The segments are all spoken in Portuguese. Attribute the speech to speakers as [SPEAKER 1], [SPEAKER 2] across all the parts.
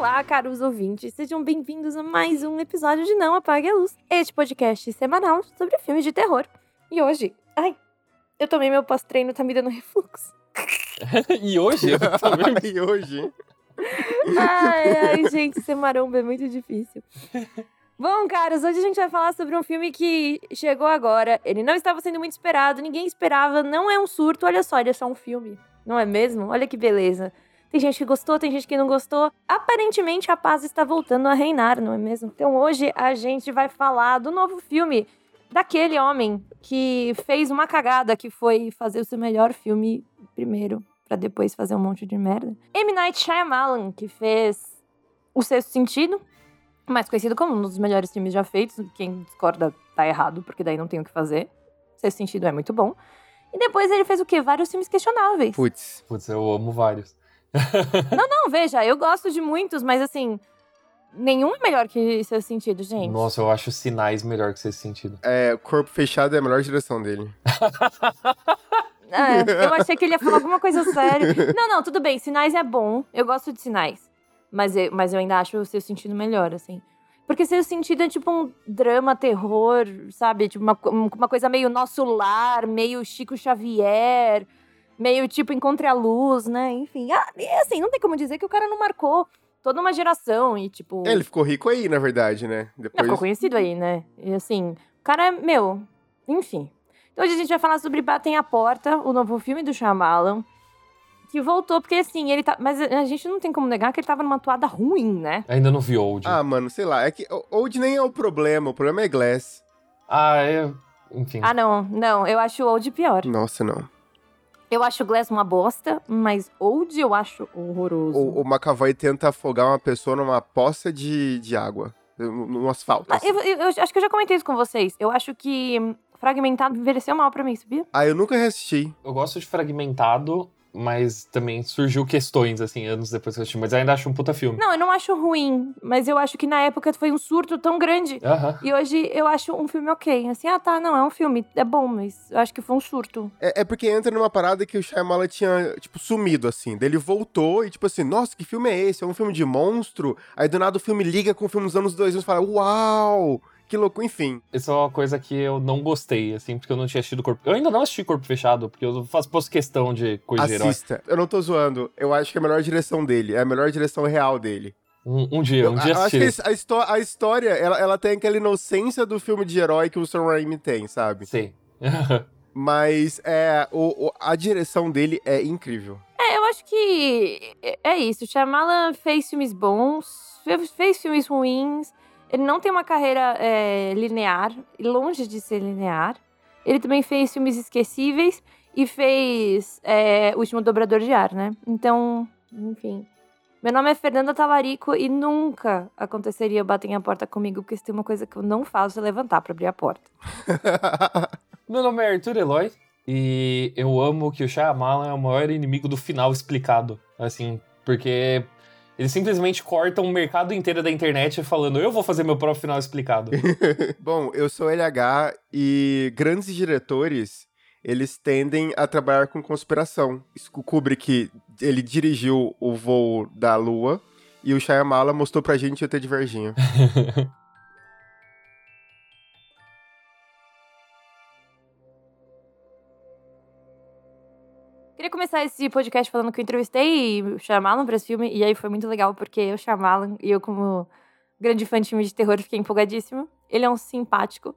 [SPEAKER 1] Olá, caros ouvintes, sejam bem-vindos a mais um episódio de Não Apague a Luz, este podcast semanal sobre filmes de terror. E hoje, ai, eu tomei meu pós-treino, tá me dando refluxo.
[SPEAKER 2] e hoje? Também...
[SPEAKER 3] e hoje?
[SPEAKER 1] Ai, ai, gente, ser maromba é muito difícil. Bom, caras, hoje a gente vai falar sobre um filme que chegou agora. Ele não estava sendo muito esperado, ninguém esperava, não é um surto, olha só, ele é só um filme. Não é mesmo? Olha que beleza. Tem gente que gostou, tem gente que não gostou. Aparentemente a paz está voltando a reinar, não é mesmo? Então hoje a gente vai falar do novo filme daquele homem que fez uma cagada, que foi fazer o seu melhor filme primeiro, para depois fazer um monte de merda. M. Night Shyamalan, que fez O Sexto Sentido, mais conhecido como um dos melhores filmes já feitos. Quem discorda tá errado, porque daí não tem o que fazer. Sexto Sentido é muito bom. E depois ele fez o quê? Vários filmes questionáveis.
[SPEAKER 3] Putz.
[SPEAKER 2] Putz, eu amo vários.
[SPEAKER 1] não, não, veja, eu gosto de muitos, mas assim, nenhum é melhor que Sexto Sentido, gente.
[SPEAKER 2] Nossa, eu acho Sinais melhor que Sexto Sentido.
[SPEAKER 3] É, Corpo Fechado é a melhor direção dele.
[SPEAKER 1] é, eu achei que ele ia falar alguma coisa séria. Não, não, tudo bem, Sinais é bom, eu gosto de Sinais. Mas eu, mas eu ainda acho o Sexto Sentido melhor, assim. Porque Sexto Sentido é tipo um drama, terror, sabe? Tipo uma, uma coisa meio Nosso Lar, meio Chico Xavier meio tipo Encontre a Luz, né? Enfim, ah, e assim, não tem como dizer que o cara não marcou toda uma geração e tipo.
[SPEAKER 3] É, ele ficou rico aí, na verdade, né?
[SPEAKER 1] Depois... ficou conhecido aí, né? E assim, o cara é, meu, enfim. Então hoje a gente vai falar sobre Batem a Porta, o novo filme do Shyamalan. Que voltou, porque assim, ele tá. Mas a gente não tem como negar que ele tava numa toada ruim, né?
[SPEAKER 2] Ainda não vi Old.
[SPEAKER 3] Ah, mano, sei lá. É que Old nem é o problema, o problema é Glass.
[SPEAKER 2] Ah, é. Enfim.
[SPEAKER 1] Ah, não, não. Eu acho Old pior.
[SPEAKER 3] Nossa, não.
[SPEAKER 1] Eu acho Glass uma bosta, mas Old eu acho horroroso.
[SPEAKER 3] O, o McAvoy tenta afogar uma pessoa numa poça de, de água, no, asfalto.
[SPEAKER 1] Ah, eu, eu, eu, acho que eu já comentei isso com vocês. Eu acho que Fragmentado envelheceu mal pra mim, sabia?
[SPEAKER 3] Ah, eu nunca reassisti.
[SPEAKER 2] Eu gosto de Fragmentado, mas também surgiu questões, assim, anos depois que eu assisti. Mas ainda acho um puta filme.
[SPEAKER 1] Não, eu não acho ruim, mas eu acho que na época foi um surto tão grande.
[SPEAKER 2] Uh -huh.
[SPEAKER 1] E hoje eu acho um filme ok. Assim, ah, tá, não, é um filme, é bom, mas eu acho que foi um surto.
[SPEAKER 3] É, é porque entra numa parada que o Shyamalan tinha, tipo, sumido, assim. Daí ele voltou e, tipo assim, nossa, que filme é esse? É um filme de monstro? Aí do nada o filme liga com o filme dos anos 2000 e fala, uau! Que louco, enfim.
[SPEAKER 2] Isso é uma coisa que eu não gostei, assim, porque eu não tinha assistido Corpo... Eu ainda não assisti Corpo Fechado, porque eu faço posto questão de coisa
[SPEAKER 3] de Assista. Eu não tô zoando. Eu acho que é a melhor direção dele. É a melhor direção real dele.
[SPEAKER 2] Um, um dia, um dia
[SPEAKER 3] eu, acho que a, histó a história, ela, ela tem aquela inocência do filme de herói que o Sam Raimi tem, sabe?
[SPEAKER 2] Sim.
[SPEAKER 3] Mas é, o, o, a direção dele é incrível.
[SPEAKER 1] É, eu acho que é, é isso. Shyamalan fez filmes bons, fez filmes ruins. Ele não tem uma carreira é, linear, longe de ser linear. Ele também fez filmes esquecíveis e fez é, O Último Dobrador de Ar, né? Então, enfim. Meu nome é Fernanda Talarico e nunca aconteceria bater a porta comigo, porque se tem uma coisa que eu não faço é levantar para abrir a porta.
[SPEAKER 2] Meu nome é Arthur Eloy e eu amo que o Shyamalan é o maior inimigo do final explicado. Assim, porque eles simplesmente cortam o mercado inteiro da internet falando, eu vou fazer meu próprio final explicado.
[SPEAKER 3] Bom, eu sou LH e grandes diretores, eles tendem a trabalhar com conspiração. O Kubrick, ele dirigiu o voo da Lua e o Shyamala mostrou pra gente o ET de Varginha.
[SPEAKER 1] começar esse podcast falando que eu entrevistei o Shyamalan para esse filme, e aí foi muito legal, porque eu, Shyamalan, e eu como grande fã de filme de terror, fiquei empolgadíssima. Ele é um simpático.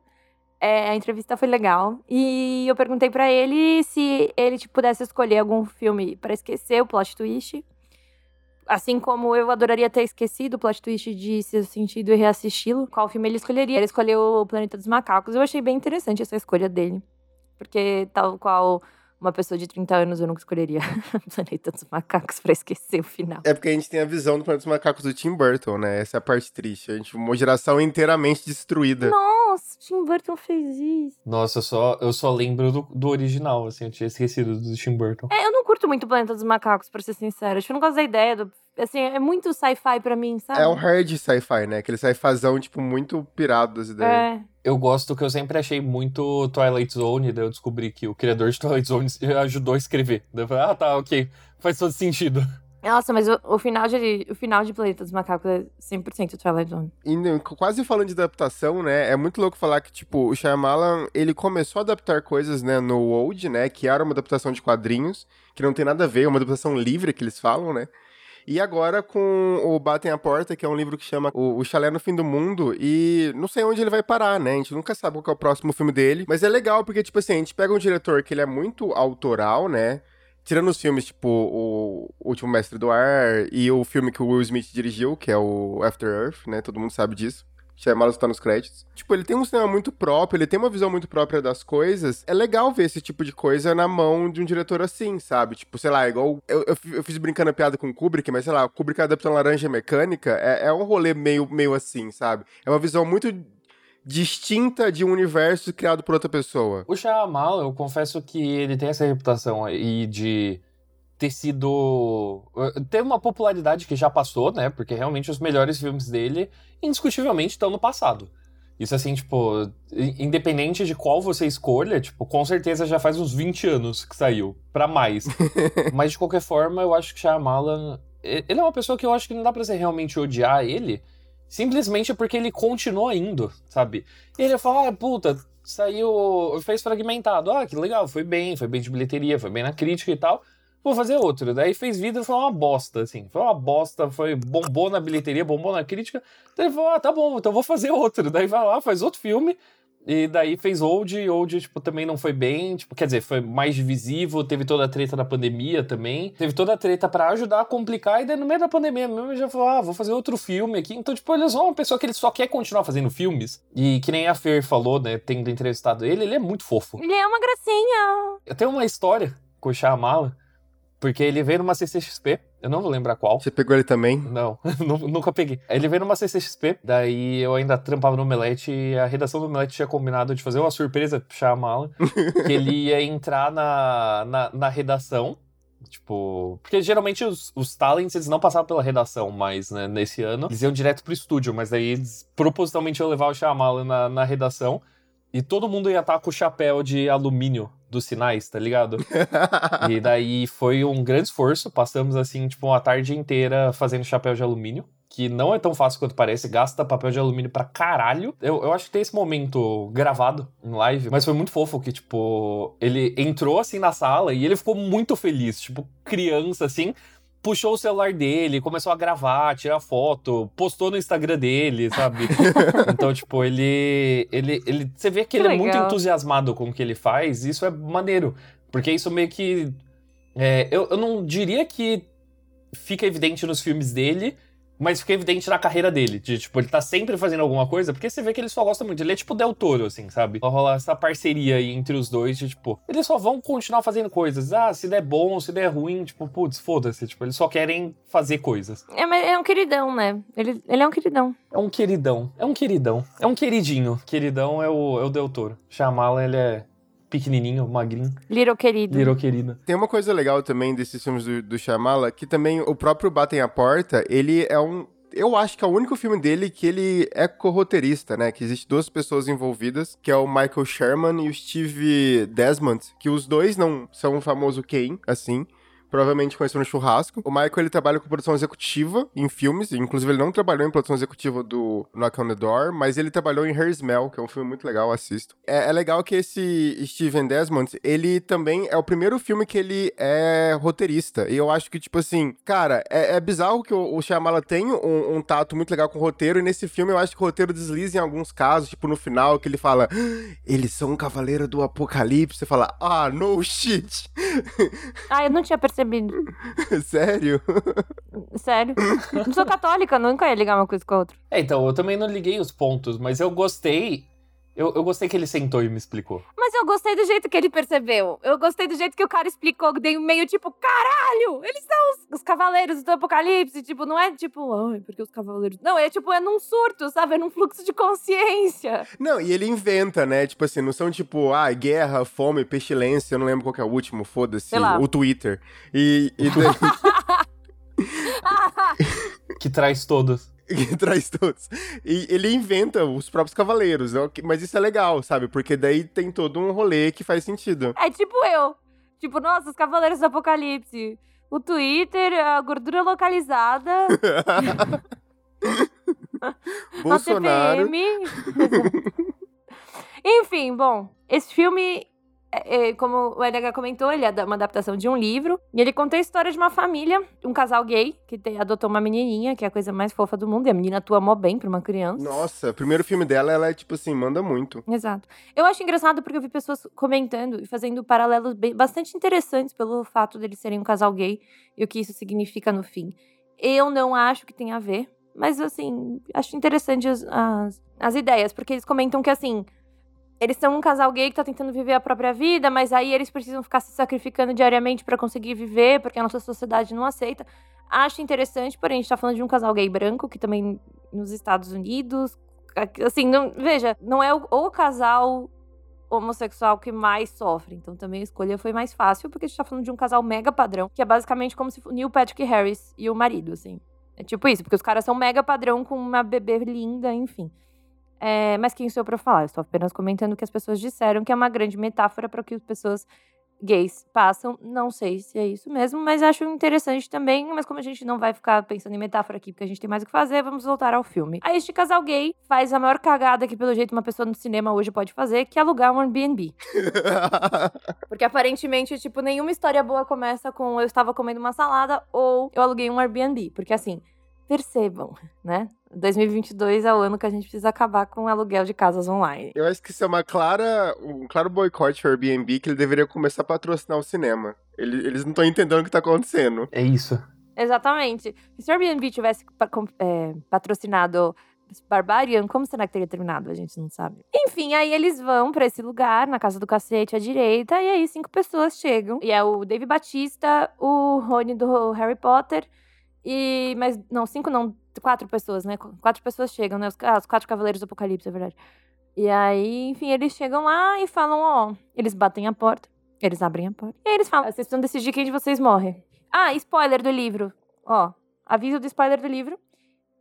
[SPEAKER 1] É, a entrevista foi legal. E eu perguntei para ele se ele tipo, pudesse escolher algum filme para esquecer o plot twist. Assim como eu adoraria ter esquecido o plot twist de Seu Sentido e reassisti-lo, qual filme ele escolheria? Ele escolheu O Planeta dos Macacos. Eu achei bem interessante essa escolha dele. Porque, tal qual uma pessoa de 30 anos eu nunca escolheria Planeta dos Macacos pra esquecer o final.
[SPEAKER 3] É porque a gente tem a visão do Planeta dos Macacos do Tim Burton, né? Essa é a parte triste. A gente uma geração inteiramente destruída.
[SPEAKER 1] Nossa, Tim Burton fez isso.
[SPEAKER 2] Nossa, eu só, eu só lembro do, do original, assim, eu tinha esquecido do Tim Burton.
[SPEAKER 1] É, eu não curto muito Planeta dos Macacos, pra ser sincera. Acho que eu não gosto da ideia do assim, é muito sci-fi pra mim, sabe?
[SPEAKER 3] É um hard sci-fi, né? Aquele sci-fizão, tipo, muito pirado das ideias.
[SPEAKER 1] É.
[SPEAKER 2] Eu gosto que eu sempre achei muito Twilight Zone, daí eu descobri que o criador de Twilight Zone ajudou a escrever. Daí eu falei, ah, tá, ok. Faz todo sentido.
[SPEAKER 1] Nossa, mas o, o final de o final de Planeta dos Macacos é 100% Twilight Zone.
[SPEAKER 3] E né, quase falando de adaptação, né? É muito louco falar que, tipo, o Shyamalan, ele começou a adaptar coisas, né, no Old, né? Que era uma adaptação de quadrinhos, que não tem nada a ver, é uma adaptação livre que eles falam, né? E agora com o Batem a Porta, que é um livro que chama O, Chalé no Fim do Mundo, e não sei onde ele vai parar, né? A gente nunca sabe qual é o próximo filme dele, mas é legal porque, tipo assim, a gente pega um diretor que ele é muito autoral, né? Tirando os filmes, tipo, o Último Mestre do Ar e o filme que o Will Smith dirigiu, que é o After Earth, né? Todo mundo sabe disso. Shyamalan está nos créditos. Tipo, ele tem um cinema muito próprio, ele tem uma visão muito própria das coisas. É legal ver esse tipo de coisa na mão de um diretor assim, sabe? Tipo, sei lá, igual. Eu, eu, eu fiz brincando a piada com o Kubrick, mas sei lá, o Kubrick adaptando Laranja Mecânica é, é um rolê meio, meio assim, sabe? É uma visão muito distinta de um universo criado por outra pessoa.
[SPEAKER 2] O Shyamalan, eu confesso que ele tem essa reputação aí de ter sido. Eh, ter uma popularidade que já passou, né? Porque realmente os melhores filmes dele, indiscutivelmente, estão no passado. Isso assim, tipo, independente de qual você escolha, tipo, com certeza já faz uns 20 anos que saiu, para mais. Mas de qualquer forma, eu acho que Shyamalan, ele é uma pessoa que eu acho que não dá pra você realmente odiar ele, simplesmente porque ele continua indo, sabe? E ele fala, ah, puta, saiu, fez fragmentado, ah, que legal, foi bem, foi bem de bilheteria, foi bem na crítica e tal vou fazer outro. Daí fez vida e foi uma bosta, assim. Foi uma bosta, foi bombou na bilheteria, bombou na crítica. Daí ele falou, ah, tá bom, então vou fazer outro. Daí vai lá, faz outro filme. E daí fez Old, e Old, tipo, também não foi bem, tipo, quer dizer, foi mais divisivo, teve toda a treta da pandemia também, teve toda a treta para ajudar a complicar, e daí no meio da pandemia mesmo ele já falou, ah, vou fazer outro filme aqui, então, tipo, ele é só uma pessoa que ele só quer continuar fazendo filmes, e que nem a Fer falou, né, tendo entrevistado ele, ele é muito fofo.
[SPEAKER 1] Ele é uma gracinha.
[SPEAKER 2] Eu tenho uma história com o Shyamala, porque ele veio numa CCXP, eu não vou lembrar qual.
[SPEAKER 3] Você pegou ele também?
[SPEAKER 2] Não, nunca peguei. Ele veio numa CCXP, daí eu ainda trampava no Omelete e a redação do Omelete tinha combinado de fazer uma surpresa, puxar a mala, que ele ia entrar na, na, na redação Tipo, porque geralmente os, os talents eles não passavam pela redação mais, né? Nesse ano, eles iam direto pro estúdio, mas daí eles propositalmente iam levar o Shyamalan na, na redação e todo mundo ia estar com o chapéu de alumínio dos sinais, tá ligado? e daí foi um grande esforço. Passamos, assim, tipo, uma tarde inteira fazendo chapéu de alumínio. Que não é tão fácil quanto parece, gasta papel de alumínio pra caralho. Eu, eu acho que tem esse momento gravado em live, mas foi muito fofo que, tipo, ele entrou assim na sala e ele ficou muito feliz, tipo, criança assim puxou o celular dele, começou a gravar, tirar foto, postou no Instagram dele, sabe? então, tipo, ele, ele, ele. Você vê que, que ele legal. é muito entusiasmado com o que ele faz, e isso é maneiro. Porque isso meio que. É, eu, eu não diria que fica evidente nos filmes dele, mas fica evidente na carreira dele. De, tipo, ele tá sempre fazendo alguma coisa, porque você vê que ele só gosta muito. Ele é tipo Del Toro, assim, sabe? Vai rolar essa parceria aí entre os dois, de, tipo, eles só vão continuar fazendo coisas. Ah, se der bom, se der ruim, tipo, putz, foda-se. Tipo, eles só querem fazer coisas.
[SPEAKER 1] É, mas é um queridão, né? Ele, ele é um queridão.
[SPEAKER 2] É um queridão. É um queridão. É um queridinho. Queridão é o, é o Del Toro. Chamá-la, ele é pequenininho, magrinho.
[SPEAKER 1] Little querido.
[SPEAKER 2] Little querida.
[SPEAKER 3] Tem uma coisa legal também desses filmes do, do Shyamala, que também o próprio Batem a Porta, ele é um eu acho que é o único filme dele que ele é co-roteirista, né? Que existe duas pessoas envolvidas, que é o Michael Sherman e o Steve Desmond, que os dois não são o famoso Kane, assim provavelmente conheceu no churrasco. O Michael, ele trabalha com produção executiva em filmes, inclusive ele não trabalhou em produção executiva do Knock on the Door, mas ele trabalhou em Her Smell, que é um filme muito legal, assisto. É, é legal que esse Steven Desmond, ele também é o primeiro filme que ele é roteirista, e eu acho que, tipo assim, cara, é, é bizarro que o, o Shyamala tem um, um, tato muito legal com o roteiro, e nesse filme eu acho que o roteiro desliza em alguns casos, tipo no final, que ele fala, ah, eles são um cavaleiro do apocalipse, você fala, ah, no shit.
[SPEAKER 1] Ah, eu não tinha percebido percebido.
[SPEAKER 3] Sério?
[SPEAKER 1] Sério. Não sou católica, nunca ia ligar uma coisa com a outra.
[SPEAKER 2] É, então, eu também não liguei os pontos, mas eu gostei eu, eu gostei que ele sentou e me explicou.
[SPEAKER 1] Mas eu gostei do jeito que ele percebeu. Eu gostei do jeito que o cara explicou, dei meio tipo, caralho! Eles são os, os cavaleiros do apocalipse. Tipo, não é tipo, ai, porque os cavaleiros. Não, é tipo, é num surto, sabe? É num fluxo de consciência.
[SPEAKER 3] Não, e ele inventa, né? Tipo assim, não são tipo, ah, guerra, fome, pestilência, eu não lembro qual é o último, foda-se. O Twitter. E. e daí...
[SPEAKER 2] que traz todos.
[SPEAKER 3] que traz todos. E ele inventa os próprios cavaleiros, né? mas isso é legal, sabe? Porque daí tem todo um rolê que faz sentido.
[SPEAKER 1] É tipo eu. Tipo, nossa, os cavaleiros do apocalipse. o Twitter, a gordura localizada, a
[SPEAKER 3] Bolsonaro.
[SPEAKER 1] TPM. Enfim, bom, esse filme, é, é, como o LH comentou, ele é uma adaptação de um livro. E ele conta a história de uma família, um casal gay, que te- adotou uma menininha, que é a coisa mais fofa do mundo. E a menina atua mó bem pra uma criança.
[SPEAKER 3] Nossa, o primeiro filme dela, ela é tipo assim, manda muito.
[SPEAKER 1] Exato. Eu acho engraçado porque eu vi pessoas comentando e fazendo paralelos bem- bastante interessantes pelo fato deles serem um casal gay e o que isso significa no fim. Eu não acho que tem a ver, mas assim, acho interessante as, as, as ideias, porque eles comentam que assim. Eles são um casal gay que tá tentando viver a própria vida, mas aí eles precisam ficar se sacrificando diariamente pra conseguir viver, porque a nossa sociedade não aceita. Acho interessante, porém, a gente tá falando de um casal gay branco, que também nos Estados Unidos. Assim, não, veja, não é o, o casal homossexual que mais sofre. Então também a escolha foi mais fácil, porque a gente tá falando de um casal mega padrão, que é basicamente como se Neil Patrick Harris e o marido, assim. É tipo isso, porque os caras são mega padrão com uma bebê linda, enfim. É, mas quem sou eu pra falar? Eu estou apenas comentando o que as pessoas disseram, que é uma grande metáfora para o que as pessoas gays passam. Não sei se é isso mesmo, mas acho interessante também. Mas como a gente não vai ficar pensando em metáfora aqui, porque a gente tem mais o que fazer, vamos voltar ao filme. Aí este casal gay faz a maior cagada que, pelo jeito, uma pessoa no cinema hoje pode fazer, que é alugar um Airbnb. Porque aparentemente, tipo, nenhuma história boa começa com eu estava comendo uma salada ou eu aluguei um Airbnb. Porque assim, percebam, né? 2022 é o ano que a gente precisa acabar com o aluguel de casas online.
[SPEAKER 3] Eu acho que isso é uma clara, um claro boicote ao Airbnb que ele deveria começar a patrocinar o cinema. Ele- eles não estão entendendo o que tá acontecendo.
[SPEAKER 2] É isso.
[SPEAKER 1] Exatamente. Se o Airbnb tivesse é, patrocinado Barbarian, como será que teria terminado? A gente não sabe. Enfim, aí eles vão pra esse lugar, na casa do cacete à direita, e aí cinco pessoas chegam. E é o Dave Batista, o Rony do Harry Potter, e. Mas, não, cinco não, quatro pessoas, né? Quatro pessoas chegam, né? Os, ah, os quatro Cavaleiros do Apocalipse, é verdade. E aí, enfim, eles chegam lá e falam, ó. Eles batem a porta, eles abrem a porta. E aí eles falam, vocês precisam decidir quem de vocês morre. Ah, spoiler do livro. Ó, aviso do spoiler do livro.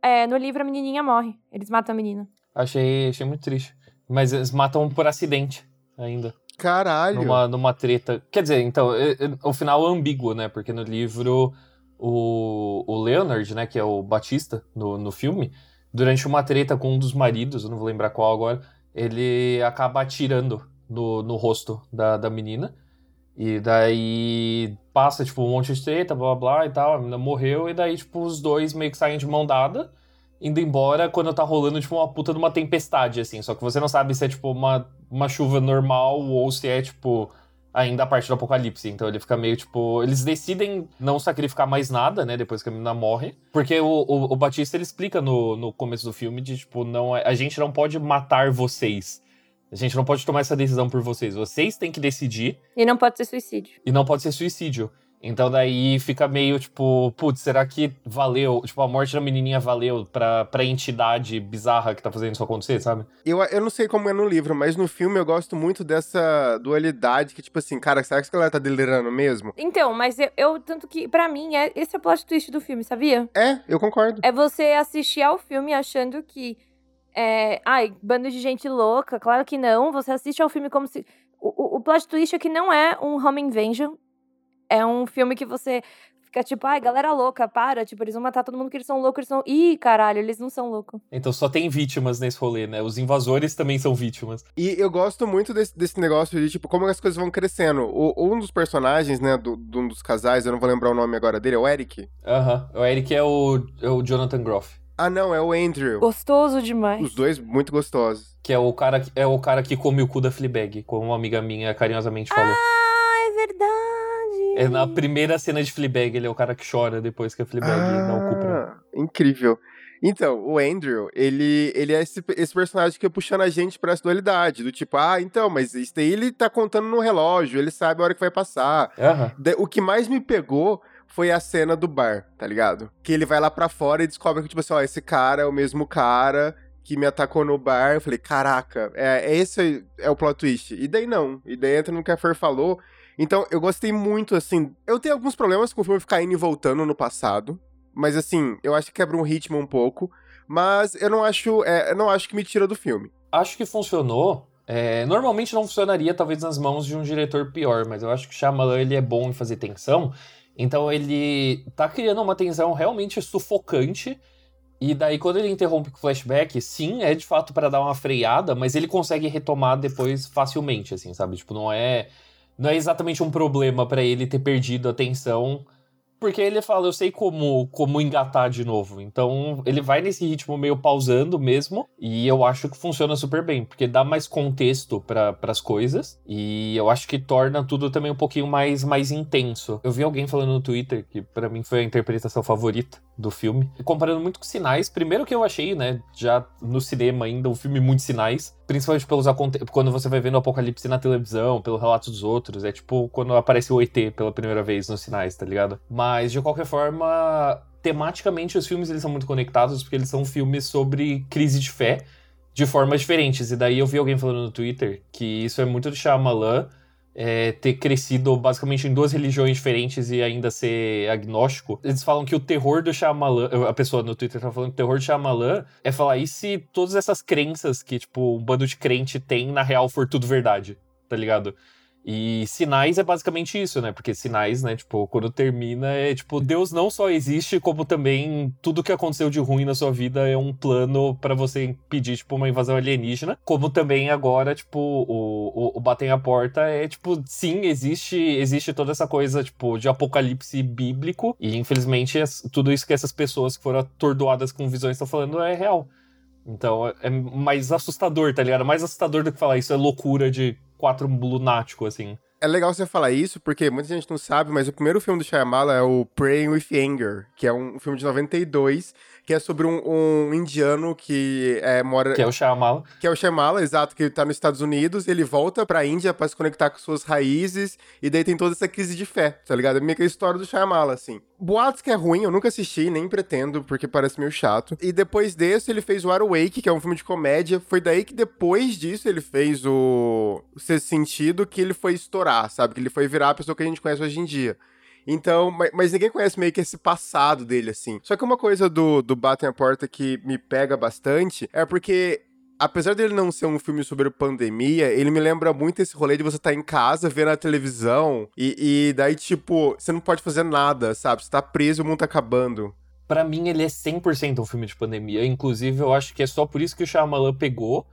[SPEAKER 1] É, no livro a menininha morre. Eles matam a menina.
[SPEAKER 2] Achei, achei muito triste. Mas eles matam por acidente ainda.
[SPEAKER 3] Caralho.
[SPEAKER 2] Numa, numa treta. Quer dizer, então, é- é- o final é ambíguo, né? Porque no livro, o, o Leonard, né, que é o Batista no, no filme, durante uma treta com um dos maridos, eu não vou lembrar qual agora, ele acaba atirando no, no rosto da, da menina. E daí passa, tipo, um monte de treta, blá blá blá e tal, a menina morreu, e daí, tipo, os dois meio que saem de mão dada, indo embora quando tá rolando, tipo, uma puta de uma tempestade, assim. Só que você não sabe se é, tipo, uma, uma chuva normal ou se é, tipo, ainda a parte do apocalipse. Então ele fica meio, tipo... Eles decidem não sacrificar mais nada, né, depois que a menina morre. Porque o, o, o Batista, ele explica no, no começo do filme de, tipo, não, é- a gente não pode matar vocês. A gente não pode tomar essa decisão por vocês. Vocês têm que decidir
[SPEAKER 1] E não pode ser suicídio.
[SPEAKER 2] e não pode ser suicídio. Então daí fica meio tipo, putz, será que valeu? Tipo, a morte da menininha valeu pra, pra entidade bizarra que tá fazendo isso acontecer, sabe?
[SPEAKER 3] Eu, eu não sei como é no livro, mas no filme eu gosto muito dessa dualidade que, tipo assim, cara, será que essa galera tá delirando mesmo?
[SPEAKER 1] Então, mas eu, eu- tanto que, pra mim, é, esse é o plot twist do filme, sabia?
[SPEAKER 3] É, eu concordo.
[SPEAKER 1] É você assistir ao filme achando que. É, ai, bando de gente louca. Claro que não. Você assiste ao filme como se. O, o, o plot twist é que não é um Home Invasion. É um filme que você fica tipo, ai, galera louca, para. Tipo, eles vão matar todo mundo que eles são loucos. Eles são. Ih, caralho, eles não são loucos.
[SPEAKER 2] Então só tem vítimas nesse rolê, né? Os invasores também são vítimas.
[SPEAKER 3] E eu gosto muito desse, desse negócio de, tipo, como as coisas vão crescendo. O, um dos personagens, né, do, de um dos casais, eu não vou lembrar o nome agora dele, é o Eric?
[SPEAKER 2] Aham. O Eric é o, é o Jonathan Groff.
[SPEAKER 3] Ah, não, é o Andrew.
[SPEAKER 1] Gostoso demais.
[SPEAKER 3] Os dois muito gostosos.
[SPEAKER 2] Que é o cara, que- é o cara que come o cu da Fleabag, como uma amiga minha carinhosamente falou.
[SPEAKER 1] Ah, é.
[SPEAKER 2] É na primeira cena de Fleabag, ele é o cara que chora depois que a Fleabag dá o cu pra.
[SPEAKER 3] Ah, incrível. Então, o Andrew, ele, ele é esse, esse personagem que é puxando a gente pra essa dualidade. Do tipo, ah, então, mas isso daí ele tá contando no relógio, ele sabe a hora que vai passar. Da- O que mais me pegou foi a cena do bar, tá ligado? Que ele vai lá pra fora e descobre que, tipo assim, ó, esse cara é o mesmo cara que me atacou no bar. Eu falei, caraca, é, é esse é o plot twist. E daí não. E daí entra no que a Fer falou. Então, eu gostei muito, assim. Eu tenho alguns problemas com o filme ficar indo e voltando no passado. Mas, assim, eu acho que quebra um ritmo um pouco. Mas eu não acho. é, eu não acho que me tira do filme.
[SPEAKER 2] Acho que funcionou. É, normalmente não funcionaria, talvez, nas mãos de um diretor pior, mas eu acho que Shyamalan ele é bom em fazer tensão. Então ele tá criando uma tensão realmente sufocante. E daí, quando ele interrompe com o flashback, sim, é de fato para dar uma freada, mas ele consegue retomar depois facilmente, assim, sabe? Tipo, não é. Não é exatamente um problema para ele ter perdido a atenção porque ele fala, eu sei como, como engatar de novo. Então, ele vai nesse ritmo meio pausando mesmo, e eu acho que funciona super bem, porque dá mais contexto para as coisas, e eu acho que torna tudo também um pouquinho mais, mais intenso. Eu vi alguém falando no Twitter, que para mim foi a interpretação favorita do filme, comparando muito com Sinais. Primeiro que eu achei, né, já no cinema ainda, um filme muito Sinais, principalmente pelos quando você vai vendo o Apocalipse na televisão, pelo relato dos outros, é tipo quando aparece o ET pela primeira vez nos Sinais, tá ligado? Mas mas, de qualquer forma, tematicamente os filmes eles são muito conectados porque eles são filmes sobre crise de fé de formas diferentes. E daí eu vi alguém falando no Twitter que isso é muito do Shyamalan é, ter crescido basicamente em duas religiões diferentes e ainda ser agnóstico. Eles falam que o terror do Shyamalan, a pessoa no Twitter tá falando que o terror do Shyamalan é falar, e se todas essas crenças que, tipo, um bando de crente tem, na real, for tudo verdade, tá ligado? E sinais é basicamente isso, né? Porque sinais, né, tipo, quando termina é tipo, Deus não só existe, como também tudo que aconteceu de ruim na sua vida é um plano para você impedir, tipo, uma invasão alienígena. Como também agora, tipo, o, o, o Batem a Porta é, tipo, sim, existe, existe toda essa coisa, tipo, de apocalipse bíblico. E infelizmente tudo isso que essas pessoas que foram atordoadas com visões estão falando é real. Então é mais assustador, tá ligado? Mais assustador do que falar isso é loucura de quatro lunático, assim.
[SPEAKER 3] É legal você falar isso, porque muita gente não sabe, mas o primeiro filme do Shyamala é o Praying with Anger, que é um filme de 92, que é sobre um, um indiano que é, mora...
[SPEAKER 2] Que é o Shyamala.
[SPEAKER 3] Que é o Shyamala, exato, que tá nos Estados Unidos, ele volta pra Índia para se conectar com suas raízes, e daí tem toda essa crise de fé, tá ligado? É meio que a história do Shyamala, assim. Boatos que é ruim, eu nunca assisti, nem pretendo, porque parece meio chato. E depois desse, ele fez o Awake, que é um filme de comédia. Foi daí que depois disso ele fez o Sexto Sentido, que ele foi estourar, sabe? Que ele foi virar a pessoa que a gente conhece hoje em dia. Então, mas, mas, ninguém conhece meio que esse passado dele, assim. Só que uma coisa do, do Batem a Porta que me pega bastante é porque apesar dele não ser um filme sobre pandemia, ele me lembra muito esse rolê de você estar tá em casa, vendo a televisão, e, e, daí, tipo, você não pode fazer nada, sabe? Você tá preso o mundo tá acabando.
[SPEAKER 2] Para mim, ele é 100% um filme de pandemia. Inclusive, eu acho que é só por isso que o Shyamalan pegou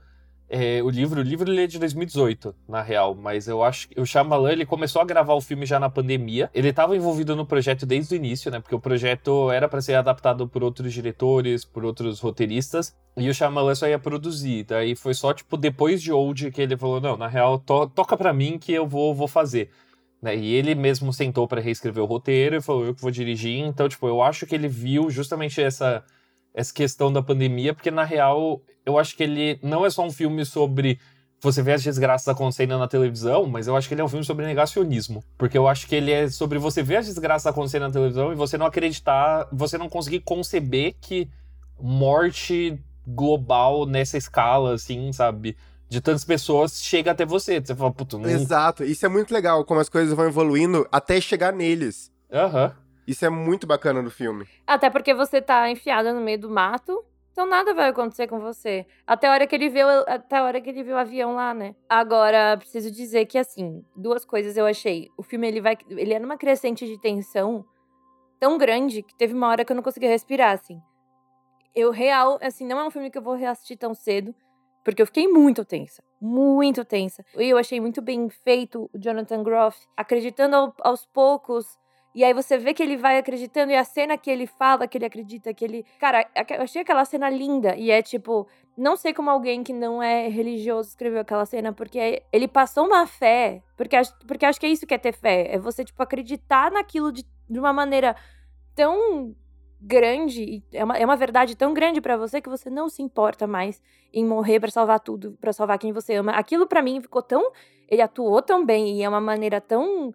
[SPEAKER 2] é, o livro, o livro ele é de 2018, na real, mas eu acho que o Shyamalan ele começou a gravar o filme já na pandemia. Ele estava envolvido no projeto desde o início, né? Porque o projeto era para ser adaptado por outros diretores, por outros roteiristas, e o Shyamalan só ia produzir. Daí foi só tipo depois de Old que ele falou: "Não, na real, to toca para mim que eu vou vou fazer". Né? E ele mesmo sentou para reescrever o roteiro e falou: "Eu que vou dirigir". Então, tipo, eu acho que ele viu justamente essa essa questão da pandemia, porque na real eu acho que ele não é só um filme sobre você ver as desgraças acontecendo na televisão, mas eu acho que ele é um filme sobre negacionismo. Porque eu acho que ele é sobre você ver as desgraças acontecendo na televisão e você não acreditar, você não conseguir conceber que morte global nessa escala, assim, sabe? De tantas pessoas chega até você. Você fala, puto, não...
[SPEAKER 3] Exato. Isso é muito legal, como as coisas vão evoluindo até chegar neles.
[SPEAKER 2] Aham. Uhum.
[SPEAKER 3] Isso é muito bacana no filme.
[SPEAKER 1] Até porque você tá enfiada no meio do mato, então nada vai acontecer com você. Até a hora que ele viu, até a hora que ele viu o avião lá, né? Agora, preciso dizer que assim, duas coisas eu achei. O filme ele vai, ele é numa crescente de tensão tão grande que teve uma hora que eu não conseguia respirar, assim. Eu real, assim, não é um filme que eu vou reassistir tão cedo, porque eu fiquei muito tensa, muito tensa. E eu achei muito bem feito o Jonathan Groff, acreditando ao, aos poucos e aí você vê que ele vai acreditando, e a cena que ele fala, que ele acredita, que ele. Cara, eu achei aquela cena linda. E é tipo, não sei como alguém que não é religioso escreveu aquela cena, porque ele passou uma fé. Porque, porque acho que é isso que é ter fé. É você, tipo, acreditar naquilo de, de uma maneira tão grande, é uma, é uma verdade tão grande para você que você não se importa mais em morrer para salvar tudo, para salvar quem você ama. Aquilo para mim ficou tão. Ele atuou tão bem e é uma maneira tão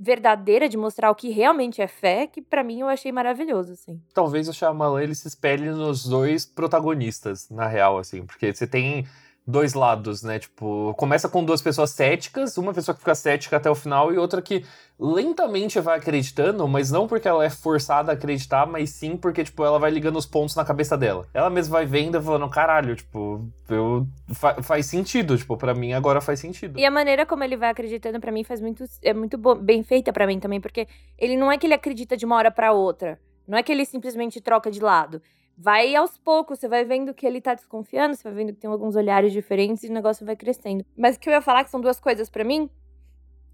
[SPEAKER 1] verdadeira de mostrar o que realmente é fé, que para mim eu achei maravilhoso, assim.
[SPEAKER 2] Talvez o Shyamalan ele se espelhe nos dois protagonistas, na real, assim, porque você tem dois lados, né? Tipo, começa com duas pessoas céticas, uma pessoa que fica cética até o final e outra que lentamente vai acreditando, mas não porque ela é forçada a acreditar, mas sim porque, tipo, ela vai ligando os pontos na cabeça dela. Ela mesma vai vendo e falando, caralho, tipo, eu, fa faz sentido, tipo, para mim agora faz sentido.
[SPEAKER 1] E a maneira como ele vai acreditando para mim faz muito, é muito bem feita para mim também, porque ele não é que ele acredita de uma hora para outra. Não é que ele simplesmente troca de lado vai aos poucos, você vai vendo que ele tá desconfiando, você vai vendo que tem alguns olhares diferentes e o negócio vai crescendo. Mas o que eu ia falar que são duas coisas para mim.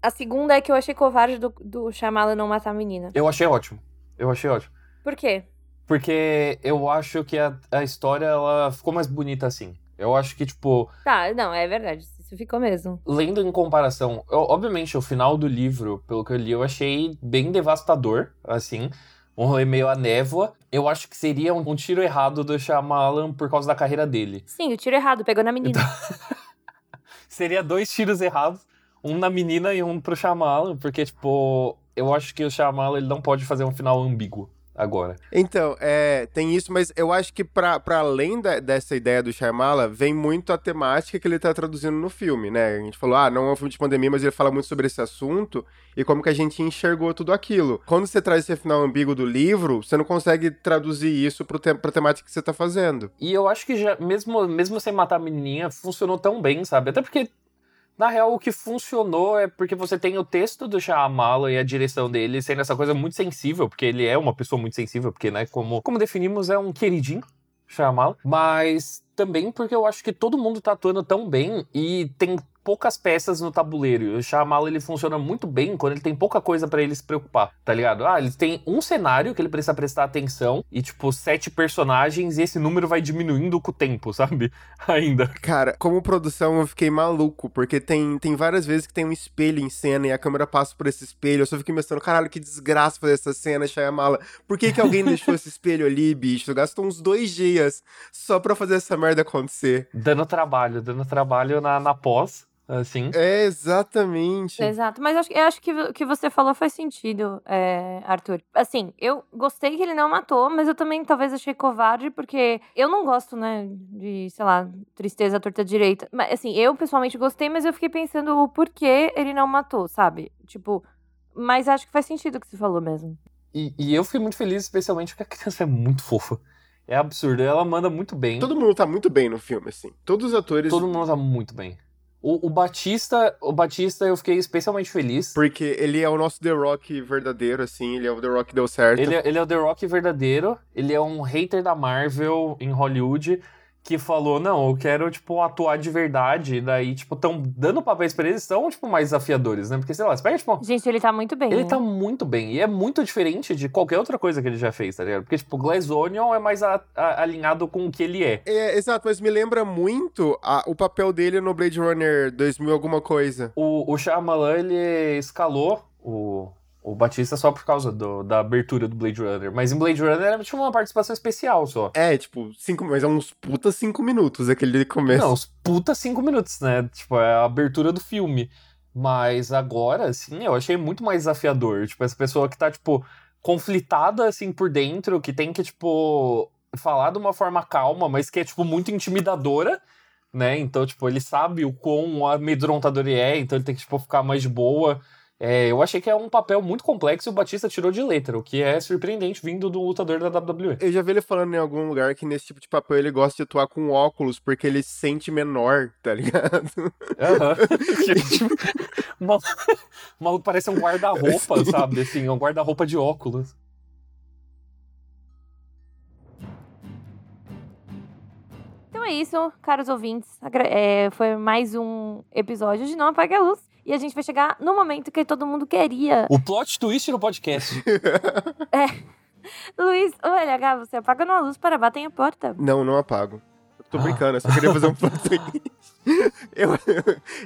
[SPEAKER 1] A segunda é que eu achei covarde do, do Shyamalan não matar a menina.
[SPEAKER 2] Eu achei ótimo. Eu achei ótimo.
[SPEAKER 1] Por quê?
[SPEAKER 2] Porque eu acho que a, a história ela ficou mais bonita assim. Eu acho que, tipo.
[SPEAKER 1] Tá, não, é verdade. Isso ficou mesmo.
[SPEAKER 2] Lendo em comparação, eu, obviamente, o final do livro, pelo que eu li, eu achei bem devastador, assim um rolê meio a névoa. Eu acho que seria um, um tiro errado do Shyamalan por causa da carreira dele.
[SPEAKER 1] Sim, o tiro errado, pegou na menina.
[SPEAKER 2] Então... seria dois tiros errados, um na menina e um pro Shyamalan, porque, tipo, eu acho que o Shyamalan ele não pode fazer um final ambíguo agora.
[SPEAKER 3] Então, é, tem isso, mas eu acho que para além da, dessa ideia do Shyamala, vem muito a temática que ele tá traduzindo no filme, né? A gente falou, ah, não é um filme de pandemia, mas ele fala muito sobre esse assunto e como que a gente enxergou tudo aquilo. Quando você traz esse final ambíguo do livro, você não consegue traduzir isso pro te pra temática que você tá fazendo.
[SPEAKER 2] E eu acho que já, mesmo, mesmo sem matar a menininha, funcionou tão bem, sabe? Até porque na real, o que funcionou é porque você tem o texto do Shyamalan e a direção dele sendo essa coisa muito sensível, porque ele é uma pessoa muito sensível, porque, né, como, como definimos, é um queridinho, Shyamalan. Mas também porque eu acho que todo mundo tá atuando tão bem e tem poucas peças no tabuleiro. E o Shyamalan, ele funciona muito bem quando ele tem pouca coisa para ele se preocupar, tá ligado? Ah, ele tem um cenário que ele precisa prestar atenção e, tipo, sete personagens e esse número vai diminuindo com o tempo, sabe? Ainda.
[SPEAKER 3] Cara, como produção eu fiquei maluco, porque tem, tem várias vezes que tem um espelho em cena e a câmera passa por esse espelho. Eu só fiquei pensando, caralho, que desgraça fazer essa cena, Shyamala. Por que que alguém deixou esse espelho ali, bicho? Gastou uns dois dias só pra fazer essa merda acontecer.
[SPEAKER 2] Dando trabalho, dando trabalho na, na pós assim.
[SPEAKER 3] É, exatamente.
[SPEAKER 1] Exato, mas eu acho, eu acho que o que você falou faz sentido, é, Arthur. Assim, eu gostei que ele não matou, mas eu também talvez achei covarde, porque eu não gosto, né, de, sei lá, tristeza torta direita. Mas, assim, eu pessoalmente gostei, mas eu fiquei pensando o porquê ele não matou, sabe? Tipo, mas acho que faz sentido o que você falou mesmo.
[SPEAKER 2] E, e eu fiquei muito feliz, especialmente porque a criança é muito fofa. É absurdo, ela manda muito bem.
[SPEAKER 3] Todo mundo tá muito bem no filme, assim. Todos os atores.
[SPEAKER 2] Todo mundo tá muito bem. O, o, Batista, o Batista eu fiquei especialmente feliz.
[SPEAKER 3] Porque ele é o nosso The Rock verdadeiro, assim, ele é o The Rock que deu certo.
[SPEAKER 2] Ele, é, ele é o The Rock verdadeiro, ele é um hater da Marvel em Hollywood, que falou, não, eu quero, tipo, atuar de verdade. E daí, tipo, estão dando papéis pra eles, são, tipo, mais desafiadores, né? Porque, sei lá, você pega, tipo...
[SPEAKER 1] Gente, ele tá muito bem.
[SPEAKER 2] Ele
[SPEAKER 1] né?
[SPEAKER 2] tá muito bem. E é muito diferente de qualquer outra coisa que ele já fez, tá ligado? Porque, tipo, Glass Onion é mais a, a, alinhado com o que ele é.
[SPEAKER 3] É, exato. Mas me lembra muito a, o papel dele no Blade Runner 2000 alguma coisa.
[SPEAKER 2] O, o Shyamalan, ele escalou o o Batista só por causa do, da abertura do Blade Runner. Mas em Blade Runner era tipo uma participação especial só.
[SPEAKER 3] É, tipo, cinco, mas é uns puta cinco minutos aquele começo.
[SPEAKER 2] Não, uns puta cinco minutos, né? Tipo, é a abertura do filme. Mas agora, assim, eu achei muito mais desafiador. Tipo, essa pessoa que tá, tipo, conflitada, assim, por dentro, que tem que, tipo, falar de uma forma calma, mas que é, tipo, muito intimidadora né? Então, tipo, ele sabe o quão amedrontador ele é, então ele tem que, tipo, ficar mais de boa. É, eu achei que é um papel muito complexo e o Batista tirou de letra, o que é surpreendente vindo do lutador da WWE.
[SPEAKER 3] Eu já vi ele falando em algum lugar que nesse tipo de papel ele gosta de atuar com óculos porque ele se sente menor, tá ligado?
[SPEAKER 2] Aham. Uhum. o maluco parece um guarda-roupa, sabe? Assim, um guarda-roupa de óculos.
[SPEAKER 1] Então é isso, caros ouvintes. É, foi mais um episódio de Não Apague a Luz. E a gente vai chegar no momento que todo mundo queria.
[SPEAKER 2] O plot twist no podcast.
[SPEAKER 1] é. Luiz, o LH, você apaga uma luz para bater a porta?
[SPEAKER 3] Não, não apago. Eu tô brincando, eu só queria fazer um plot twist. eu,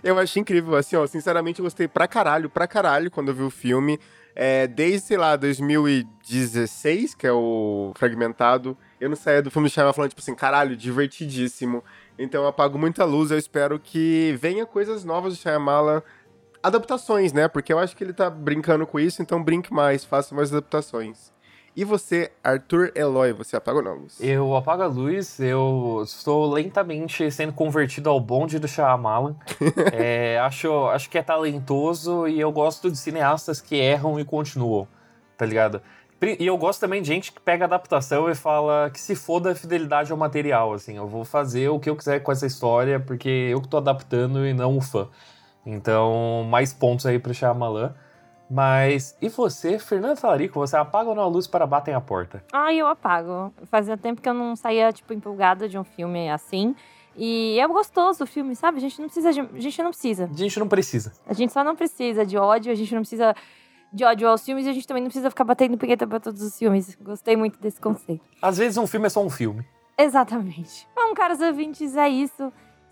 [SPEAKER 3] eu achei incrível, assim, ó. Sinceramente, eu gostei pra caralho, pra caralho quando eu vi o filme. É, desde, sei lá, 2016, que é o Fragmentado, eu não saía do filme do Shyamalan falando, tipo assim, caralho, divertidíssimo. Então eu apago muita luz, eu espero que venha coisas novas do Shyamalan adaptações, né? Porque eu acho que ele tá brincando com isso, então brinque mais, faça mais adaptações. E você, Arthur Eloy, você apaga ou não, Luz?
[SPEAKER 2] Eu apago a luz, eu estou lentamente sendo convertido ao bonde do Shyamalan. é, acho, acho que é talentoso e eu gosto de cineastas que erram e continuam, tá ligado? E eu gosto também de gente que pega adaptação e fala que se foda a fidelidade ao material, assim. Eu vou fazer o que eu quiser com essa história porque eu que tô adaptando e não o fã. Então, mais pontos aí pro Shyamalan. Mas e você, Fernando Talarico, você apaga ou não a luz para batem a porta?
[SPEAKER 1] Ah, eu apago. Fazia tempo que eu não saía, tipo, empolgada de um filme assim. E é gostoso o filme, sabe? A gente não precisa de, a gente não precisa.
[SPEAKER 2] A gente não precisa.
[SPEAKER 1] A gente só não precisa de ódio, a gente não precisa de ódio aos filmes e a gente também não precisa ficar batendo punheta para todos os filmes. Gostei muito desse conceito.
[SPEAKER 2] Às vezes um filme é só um filme.
[SPEAKER 1] Exatamente. Bom, caros ouvintes, é isso.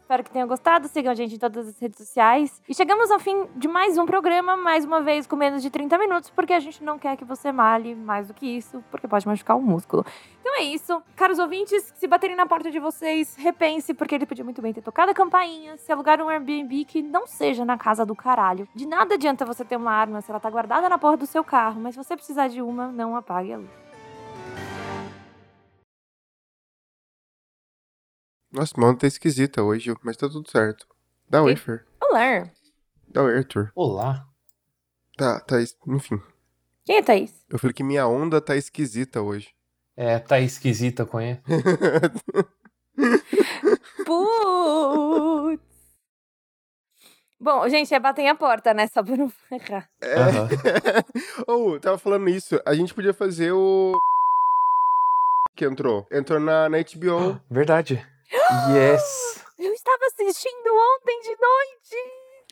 [SPEAKER 1] Espero que tenham gostado. Sigam a gente em todas as redes sociais. E chegamos ao fim de mais um programa, mais uma vez com menos de 30 minutos, porque a gente não quer que você male mais do que isso, porque pode machucar o músculo. Então é isso. Caros ouvintes, se baterem na porta de vocês, repense, porque ele podia muito bem ter tocado a campainha, se alugar um Airbnb que não seja na casa do caralho. De nada adianta você ter uma arma se ela tá guardada na porta do seu carro, mas se você precisar de uma, não apague a luz.
[SPEAKER 3] Nossa, mano, tá esquisita hoje, mas tá tudo certo. Dá oi, Fer.
[SPEAKER 1] Olá.
[SPEAKER 3] Dá oi, Arthur.
[SPEAKER 2] Olá.
[SPEAKER 3] Tá, tá, enfim.
[SPEAKER 1] Quem é Thaís?
[SPEAKER 3] Eu falei que minha onda tá esquisita hoje.
[SPEAKER 2] É, tá esquisita, conhece?
[SPEAKER 1] Putz. Bom, gente, é bater a porta, né? Só pra não errar.
[SPEAKER 3] É. Ou, oh, tava falando isso. A gente podia fazer o. Que entrou. Entrou na, na HBO.
[SPEAKER 2] Verdade. Yes!
[SPEAKER 1] Eu estava assistindo ontem de noite.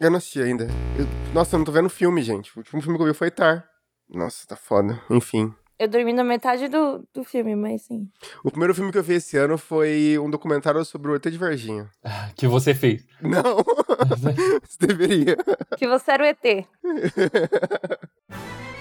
[SPEAKER 3] Eu não assisti ainda. Eu... Nossa, eu não tô vendo filme, gente. O último filme que eu vi foi Tar. Nossa, tá foda. Enfim.
[SPEAKER 1] Eu dormi na metade do, do filme, mas sim.
[SPEAKER 3] O primeiro filme que eu vi esse ano foi um documentário sobre o ET de Varginha.
[SPEAKER 2] Que você fez.
[SPEAKER 3] Não. você deveria.
[SPEAKER 1] Que você era o ET.